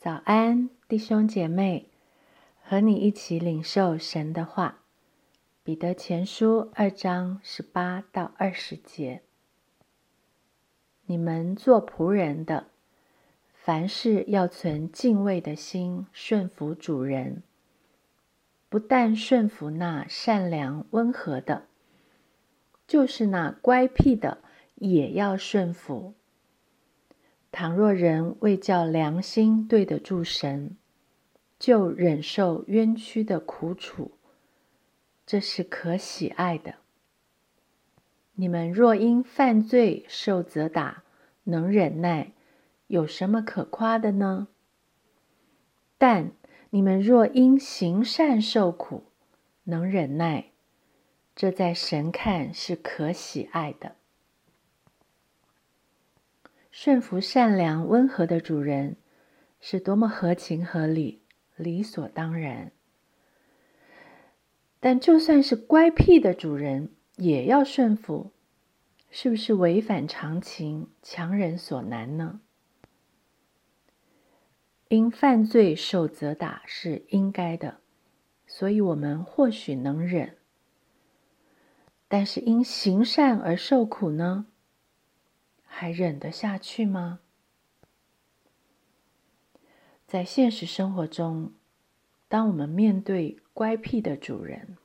早安，弟兄姐妹，和你一起领受神的话。彼得前书二章十八到二十节：你们做仆人的，凡事要存敬畏的心，顺服主人。不但顺服那善良温和的，就是那乖僻的，也要顺服。倘若人为叫良心对得住神，就忍受冤屈的苦楚，这是可喜爱的。你们若因犯罪受责打，能忍耐，有什么可夸的呢？但你们若因行善受苦，能忍耐，这在神看是可喜爱的。顺服善良温和的主人，是多么合情合理、理所当然。但就算是乖僻的主人，也要顺服，是不是违反常情、强人所难呢？因犯罪受责打是应该的，所以我们或许能忍。但是因行善而受苦呢？还忍得下去吗？在现实生活中，当我们面对乖僻的主人、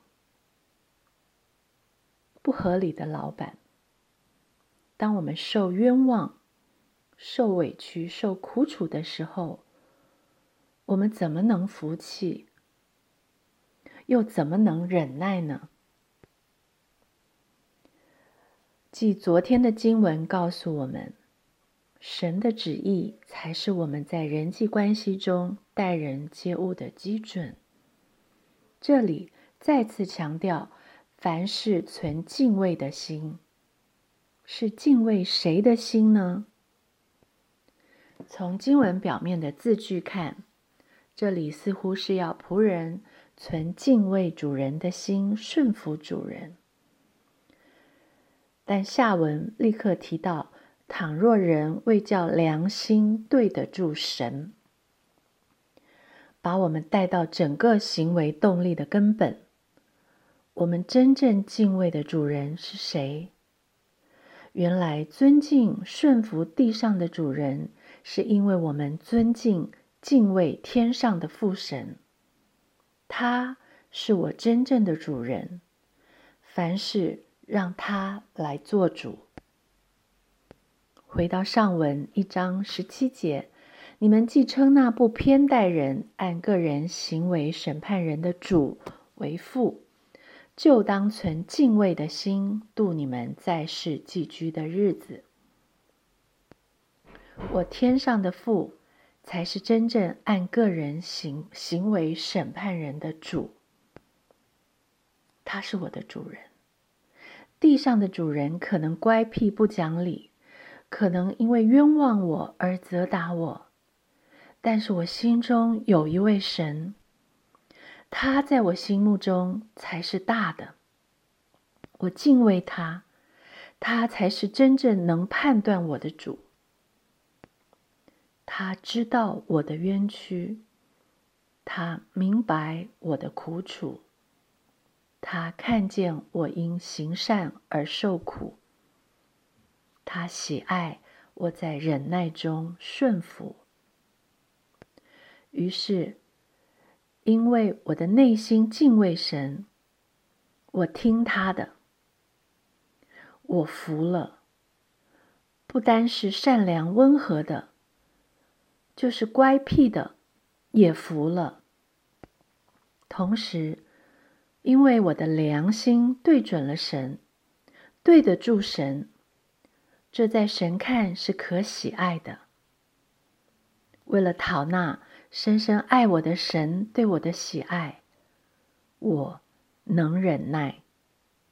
不合理的老板，当我们受冤枉、受委屈、受苦楚的时候，我们怎么能服气？又怎么能忍耐呢？即昨天的经文告诉我们，神的旨意才是我们在人际关系中待人接物的基准。这里再次强调，凡事存敬畏的心，是敬畏谁的心呢？从经文表面的字句看，这里似乎是要仆人存敬畏主人的心，顺服主人。但下文立刻提到，倘若人未叫良心对得住神，把我们带到整个行为动力的根本。我们真正敬畏的主人是谁？原来尊敬顺服地上的主人，是因为我们尊敬敬畏天上的父神。他是我真正的主人。凡事。让他来做主。回到上文一章十七节，你们既称那不偏待人、按个人行为审判人的主为父，就当存敬畏的心度你们在世寄居的日子。我天上的父，才是真正按个人行行为审判人的主，他是我的主人。地上的主人可能乖僻不讲理，可能因为冤枉我而责打我，但是我心中有一位神，他在我心目中才是大的，我敬畏他，他才是真正能判断我的主。他知道我的冤屈，他明白我的苦楚。他看见我因行善而受苦，他喜爱我在忍耐中顺服。于是，因为我的内心敬畏神，我听他的，我服了。不单是善良温和的，就是乖僻的，也服了。同时。因为我的良心对准了神，对得住神，这在神看是可喜爱的。为了讨那深深爱我的神对我的喜爱，我能忍耐。